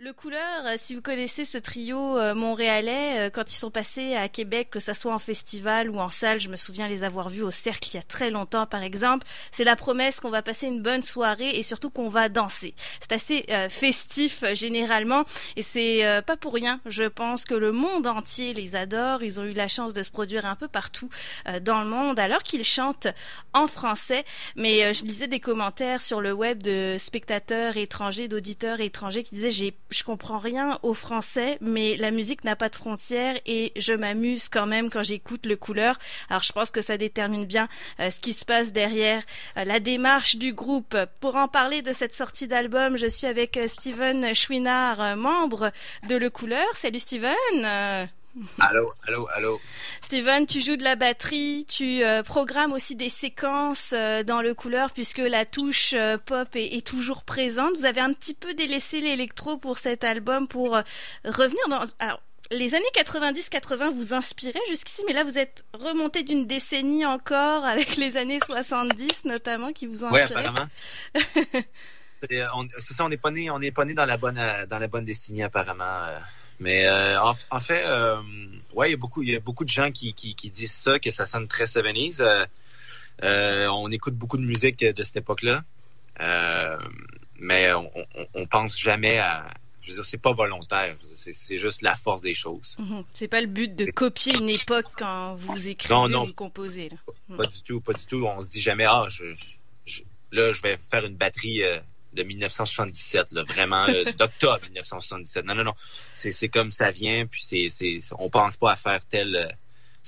Le Couleur, euh, si vous connaissez ce trio euh, montréalais, euh, quand ils sont passés à Québec, que ça soit en festival ou en salle, je me souviens les avoir vus au Cercle il y a très longtemps par exemple, c'est la promesse qu'on va passer une bonne soirée et surtout qu'on va danser. C'est assez festif généralement et c'est pas pour rien, je pense que le monde entier les adore, ils ont eu la chance de se produire un peu partout dans le monde alors qu'ils chantent en français, mais je lisais des commentaires sur le web de spectateurs étrangers, d'auditeurs étrangers qui disaient j'ai je comprends rien au français, mais la musique n'a pas de frontières et je m'amuse quand même quand j'écoute le couleur. Alors je pense que ça détermine bien euh, ce qui se passe derrière euh, la démarche du groupe. Pour en parler de cette sortie d'album, je suis avec euh, Steven Chouinard, membre de Le Couleur. Salut Steven. Allô, allô, allô. Steven, tu joues de la batterie, tu euh, programmes aussi des séquences euh, dans le couleur puisque la touche euh, pop est, toujours présente. Vous avez un petit peu délaissé l'électro pour cet album pour revenir dans... Alors, les années 90-80 vous inspiraient jusqu'ici, mais là vous êtes remonté d'une décennie encore avec les années 70 notamment qui vous inspirent. Oui, apparemment. c'est ça, on n'est pas né, on n'est pas né dans la bonne dans la bonne décennie apparemment. Mais euh, en, fait, euh, ouais, il y a beaucoup, il y a beaucoup de gens qui, qui, disent ça, que ça sonne très 70 euh, on écoute beaucoup de musique de cette époque-là, mais on, on, pense jamais à. Je veux dire, c'est pas volontaire. C'est juste la force des choses. Mhm. C'est pas le but de copier une époque quand vous écrivez non, non, ou composez. Pas, du tout, pas du tout. On se dit jamais, ah, je, là, je vais faire une batterie de 1977, là, vraiment, d'octobre 1977. Non, non, non. C'est comme ça vient, puis c'est, c'est, on pense pas à faire tel. Euh,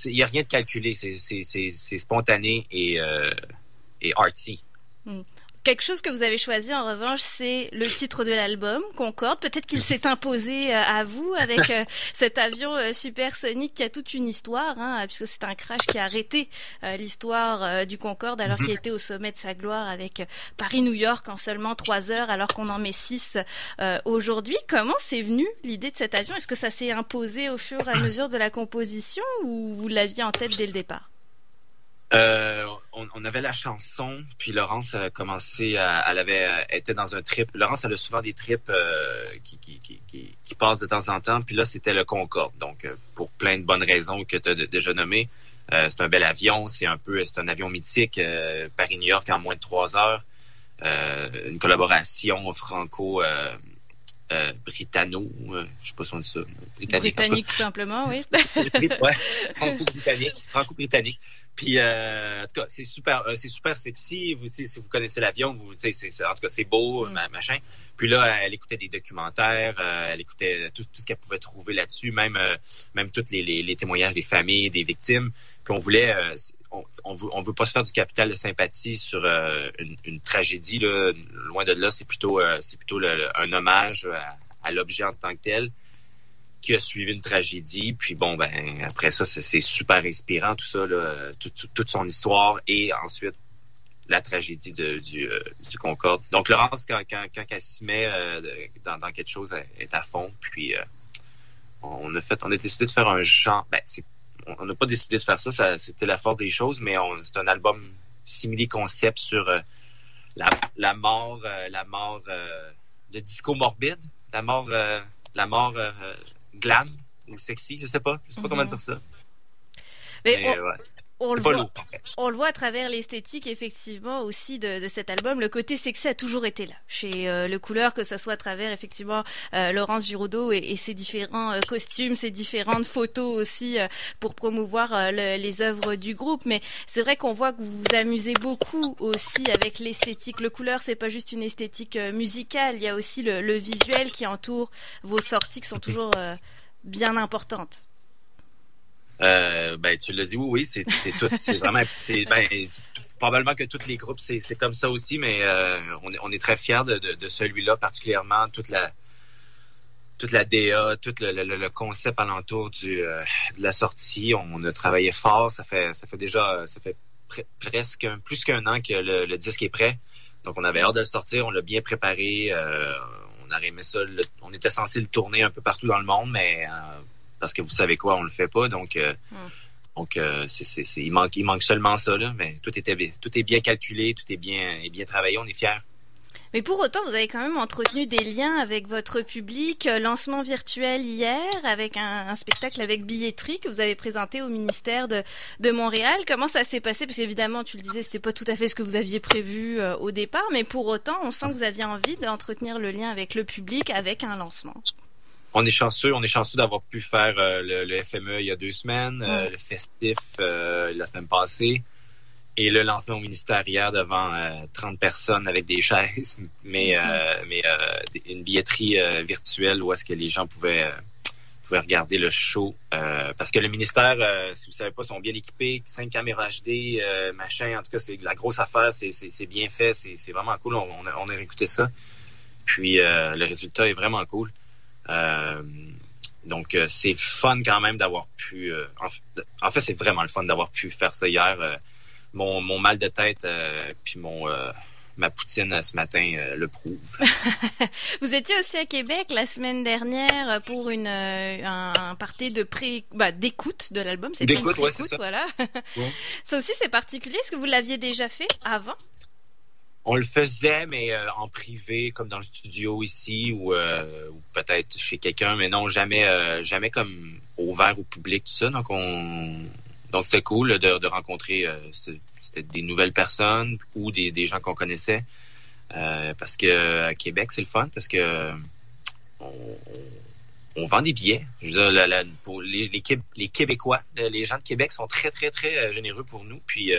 il n'y a rien de calculé, c'est spontané et, euh, et artsy. Hmm. Quelque chose que vous avez choisi en revanche, c'est le titre de l'album, Concorde. Peut-être qu'il s'est imposé euh, à vous avec euh, cet avion euh, supersonique qui a toute une histoire, hein, puisque c'est un crash qui a arrêté l'histoire du Concorde alors qu'il mhm. était au sommet de sa gloire avec Paris-New York en seulement trois heures alors qu'on en met six aujourd'hui. Comment c'est venu l'idée de cet avion? Est-ce que ça s'est imposé au fur et à mesure de la composition ou vous l'aviez en tête dès le départ? Euh, on, avait la chanson, puis Laurence a commencé à, elle avait euh, été dans un trip. Laurence elle a souvent des trips euh, qui, qui, qui, qui, passent de temps en temps. Puis là, c'était le Concorde. Donc, pour plein de bonnes raisons que tu as déjà nommées. c'est un bel avion, c'est un peu, c'est un avion mythique. Paris-New York en moins de trois heures. une collaboration franco britanno, je sais pas si on dit ça. Britannique, Britannique tout simplement, oui. ouais, franco-britannique, franco-britannique. Puis euh, en tout cas, c'est super, euh, c'est super sexy. Vous, si, si vous connaissez l'avion, vous, c'est, en tout cas, c'est beau, mm. machin. Puis là, elle écoutait des documentaires, euh, elle écoutait tout, tout ce qu'elle pouvait trouver là-dessus, même, euh, même tous les, les, les, témoignages des familles, des victimes. Puis on voulait, on, on, veut, on veut pas se faire du capital de sympathie sur une, une, tragédie. Là. Loin de là, c'est plutôt, c'est plutôt un hommage à, à l'objet en tant que tel qui a suivi une tragédie. Puis bon, ben après ça, c'est super inspirant tout ça, là, toute son histoire et ensuite la tragédie de, du, euh, du Concorde. Donc Laurence, quand, quand, quand elle s'y met euh, dans, dans, quelque chose, est à fond. Puis euh, on a fait, on a décidé de faire un genre. Ben, on n'a pas décidé de faire ça, ça c'était la force des choses, mais c'est un album simili concept sur la, la mort, la mort de disco morbide, la mort, la mort glam ou sexy, je sais pas. Je sais pas comment mhm. dire ça. Mais, on, le voit, on le voit à travers l'esthétique effectivement aussi de, cet album. Le côté sexy a toujours été là chez euh, Le Couleur, que ça soit à travers effectivement euh, Laurence Giraudot et, ses différents euh, costumes, ses différentes photos aussi pour promouvoir les œuvres du groupe. Mais c'est vrai qu'on voit que vous vous amusez beaucoup aussi avec l'esthétique. Le Couleur, c'est pas juste une esthétique musicale, il y a aussi le, le, visuel qui entoure vos sorties qui sont toujours bien importantes. Euh, ben, tu l'as dit, oui, oui, c'est tout. C'est vraiment, ben, probablement que tous les groupes, c'est comme ça aussi, mais euh, on, est, on est très fiers de, de, de celui-là, particulièrement toute la toute la DA, tout le, le, le concept alentour du, euh, de la sortie. On a travaillé fort. Ça fait, ça fait déjà, ça fait presque plus qu'un an que le, le, disque est prêt. Donc, on avait hâte de le sortir. On l'a bien préparé. Euh, on a aimé ça. on était censé le tourner un peu partout dans le monde, mais parce que vous savez quoi, on le fait pas. Donc, euh, hmm. donc euh, c'est, il, manque, il manque seulement ça. Là, mais tout, était, tout est bien calculé, tout est bien, est bien travaillé. On est fiers. Mais pour autant, vous avez quand même entretenu des liens avec votre public. Euh, lancement virtuel hier avec un, spectacle avec billetterie que vous avez présenté au ministère de, de Montréal. Comment ça s'est passé? Parce qu'évidemment, tu le disais, c'était pas tout à fait ce que vous aviez prévu euh, au départ, mais pour autant, on sent que vous aviez envie d'entretenir le lien avec le public avec un lancement. On est chanceux, on est chanceux d'avoir pu faire euh, le, FME il y a deux semaines, le festif la semaine passée et le lancement au ministère hier devant 30 euh, personnes avec des chaises, mais, euh, mais euh, une billetterie virtuelle où est-ce que les gens pouvaient, pouvaient regarder le show. parce que le ministère, si vous savez pas, sont bien équipés, cinq caméras HD, machin. En tout cas, c'est la grosse affaire, c'est bien fait, c'est vraiment cool. On, a, on a réécouté ça. Puis le résultat est vraiment cool. Donc, c'est fun quand même d'avoir pu... en, fait, c'est vraiment le fun d'avoir pu faire ça hier mon, mal de tête euh, puis mon euh, ma poutine euh, ce matin le prouve. Vous étiez aussi à Québec la semaine dernière pour une un, party de pré bah, d'écoute de l'album. C'est d'écoute, ouais, c'est ça. Voilà. ça aussi c'est particulier. Est-ce que vous l'aviez déjà fait avant? On le faisait, mais en privé, comme dans le studio ici, ou, ou peut-être chez quelqu'un, mais non, jamais, jamais comme ouvert au public, tout ça. Donc, on, donc, c'était cool de, rencontrer euh, des nouvelles personnes ou des, gens qu'on connaissait. Euh, parce que à Québec, c'est le fun parce que on, vend des billets. Je veux dire, pour les, les, Québécois, les gens de Québec sont très, très, très euh, généreux pour nous. Puis,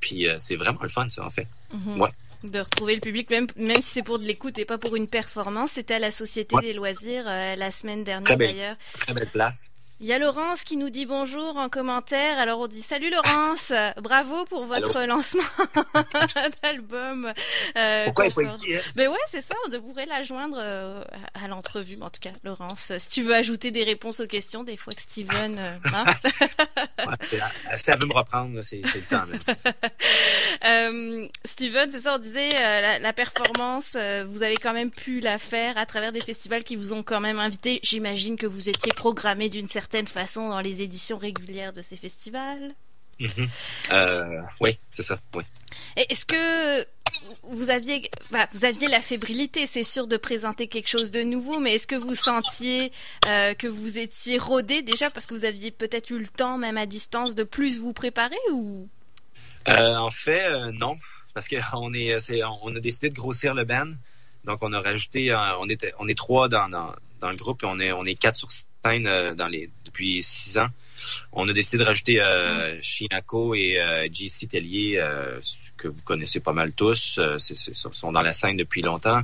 puis c'est vraiment le fun, ça, en fait. Mm-hmm. Ouais de retrouver le public, même, même si c'est pour de l'écoute et pas pour une performance. C'était à la Société des loisirs la semaine dernière d'ailleurs. Très belle place. Il y a Laurence qui nous dit bonjour en commentaire. Alors on dit salut Laurence, bravo pour votre lancement d'album. Euh, Pourquoi est pas ici hein? Ben ouais, c'est ça. On devrait la joindre euh, à l'entrevue. En tout cas, Laurence, si tu veux ajouter des réponses aux questions, des fois que Steven. Euh, hein? ouais, ça veut me reprendre, c'est le temps. euh, Steven, c'est ça. On disait la, la, performance. vous avez quand même pu la faire à travers des festivals qui vous ont quand même invité. J'imagine que vous étiez programmé d'une certaine façon dans les éditions régulières de ces festivals. Mhm. Euh, oui, c'est ça. Oui. Est-ce que vous aviez, bah, vous aviez la fébrilité, c'est sûr, de présenter quelque chose de nouveau, mais est-ce que vous sentiez euh, que vous étiez rodé déjà parce que vous aviez peut-être eu le temps, même à distance, de plus vous préparer ou? Euh, En fait, non, parce qu'on est, est, on a décidé de grossir le band, donc on a rajouté, on était, on est trois dans, dans, dans le groupe et on est, on est quatre sur scène dans les depuis six ans. On a décidé de rajouter euh, Shinako et euh, JC Tellier, euh, que vous connaissez pas mal tous. Euh, c'est, sont dans la scène depuis longtemps.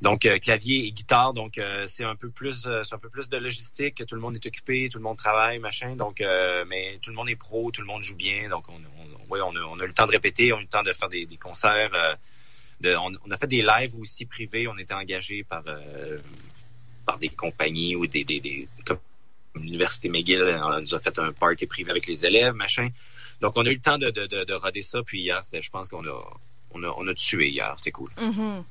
Donc euh, clavier et guitare, donc c'est un peu plus, c'est un peu plus de logistique. Tout le monde est occupé, tout le monde travaille, machin. Donc, mais tout le monde est pro, tout le monde joue bien. Donc on, on, on, a, on a, le temps de répéter, on a eu le temps de faire des, des concerts. De, on, on, a fait des lives aussi privés. On était engagés par des compagnies ou des, des, des comme l'Université McGill on nous a fait un party privé avec les élèves, machin. Donc, on a eu le temps de, de, de, de ça. Puis hier, je pense qu'on a, on a, on a tué hier, c'était cool. Mm-hmm.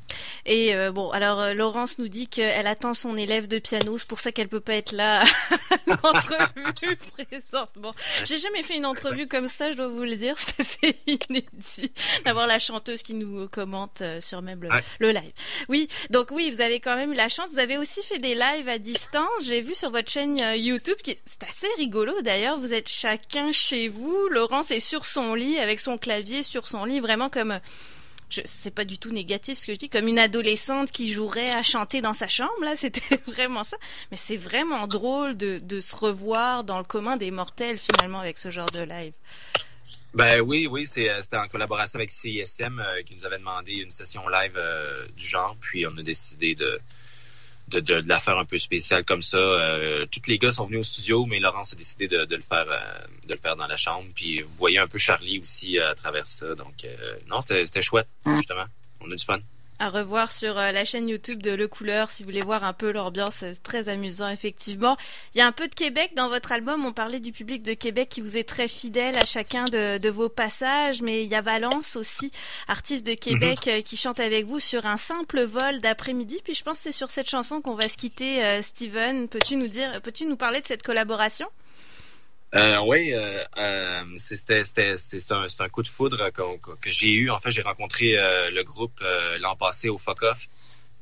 Et euh, bon, alors euh, Laurence nous dit qu'elle attend son élève de piano, c'est pour ça qu'elle peut pas être là l'entrevue présentement. J'ai jamais fait une entrevue comme ça, je dois vous le dire, c'est assez inédit d'avoir la chanteuse qui nous commente euh, sur même le, live. Oui, donc oui, vous avez quand même eu la chance. Vous avez aussi fait des lives à distance. J'ai vu sur votre chaîne YouTube, qui c'est assez rigolo d'ailleurs. Vous êtes chacun chez vous. Laurence est sur son lit avec son clavier sur son lit, vraiment comme je c'est pas du tout négatif ce que je dis, comme une adolescente qui jouerait à chanter dans sa chambre, là, c'était vraiment ça. Mais c'est vraiment drôle de, de se revoir dans le commun des mortels, finalement, avec ce genre de live. Ben oui, oui, euh, c'était en collaboration avec CISM euh, qui nous avait demandé une session live euh, du genre, puis on a décidé de, de, de, la faire un peu spéciale comme ça. Euh, tous les gars sont venus au studio, mais Laurence a décidé de, de le faire euh, de le faire dans la chambre. Puis vous voyez un peu Charlie aussi à travers ça. Donc non, c'était chouette, justement. On a du fun à revoir sur euh, la chaîne YouTube de Le Couleur si vous voulez voir un peu l'ambiance. C'est très amusant, effectivement. Il y a un peu de Québec dans votre album. On parlait du public de Québec qui vous est très fidèle à chacun de, de vos passages, mais il y a Valence aussi, artiste de Québec, mhm. euh, qui chante avec vous sur un simple vol d'après-midi. Puis je pense que c'est sur cette chanson qu'on va se quitter. Euh, Steven, peux-tu nous dire, peux-tu nous parler de cette collaboration? Euh, oui, euh, euh, c'était c'est un, un coup de foudre que j'ai eu. En fait, j'ai rencontré euh, le groupe euh, l'an passé au Fuck Off.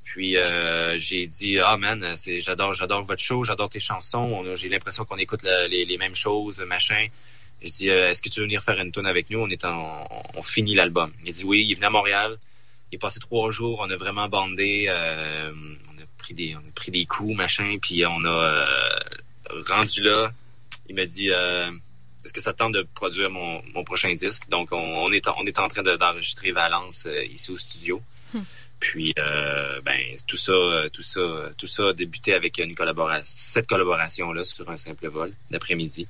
Puis j'ai dit ah man, c'est j'adore j'adore votre show, j'adore tes chansons. J'ai l'impression qu'on écoute les, les, mêmes choses, machin. J'ai dit est-ce que tu veux venir faire une tune avec nous? On est en, on, finit l'album. Il a dit oui. Il venait à Montréal. Il est passé trois jours. On a vraiment bandé. on a pris des on a pris des coups, machin. Puis on a rendu là il m'a dit euh, est-ce que ça tente de produire mon, prochain disque? Donc on, est on est en train d'enregistrer Valence euh, ici au studio hmm. puis euh, ben tout ça tout ça tout ça a débuté avec une collaboration cette collaboration là sur un simple vol d'après-midi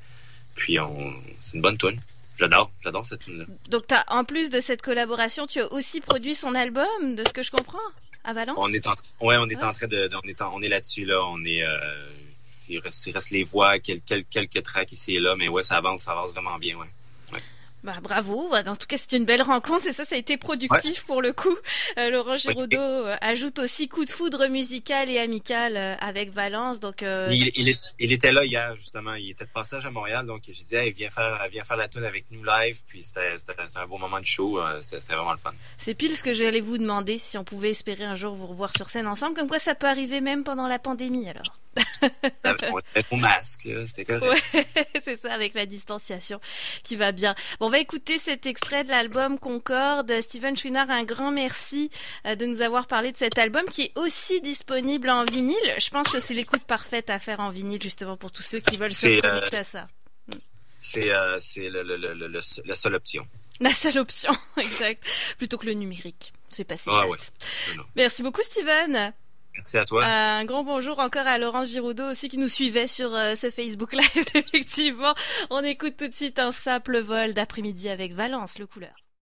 puis on c'est une bonne tune J'adore, j'adore cette tune là. Donc as, en plus de cette collaboration, tu as aussi produit son album, de ce que je comprends, à Valence? On est en, ouais, on est en train de, on est on est là-dessus là, on est il reste, les voix, quelques, quelques tracks ici et là, mais ouais, ça avance, ça avance vraiment bien, ouais. Bah, bravo. En tout cas, c'est une belle rencontre et ça, ça a été productif pour le coup. Euh, Laurent Giraudot euh, ajoute aussi coup de foudre musical et amical euh, avec Valence. Donc, il, était là hier justement. Il était de passage à Montréal, donc j'ai dit, hey, viens faire, viens faire la tune avec nous live. Puis c'était un beau moment de show. c'était vraiment le fun. C'est pile ce que j'allais vous demander si on pouvait espérer un jour vous revoir sur scène ensemble. Comme quoi, ça peut arriver même pendant la pandémie alors. Mon masque, c'était correct. c'est ça, avec la distanciation qui va bien. Bon, on va écouter cet extrait de l'album Concorde. Steven Chouinard, un grand merci euh, de nous avoir parlé de cet album qui est aussi disponible en vinyle. Je pense que c'est l'écoute parfaite à faire en vinyle, justement, pour tous ceux qui veulent se euh, connecter à ça. C'est euh, la seule option. La seule option, exact. Plutôt que le numérique. C'est passé. Ah, ouais. Merci beaucoup, Steven. Merci à toi. Un grand bonjour encore à Laurence Giraudot aussi qui nous suivait sur euh, ce Facebook Live. Effectivement, on écoute tout de suite un simple vol d'après-midi avec Valence, le couleur.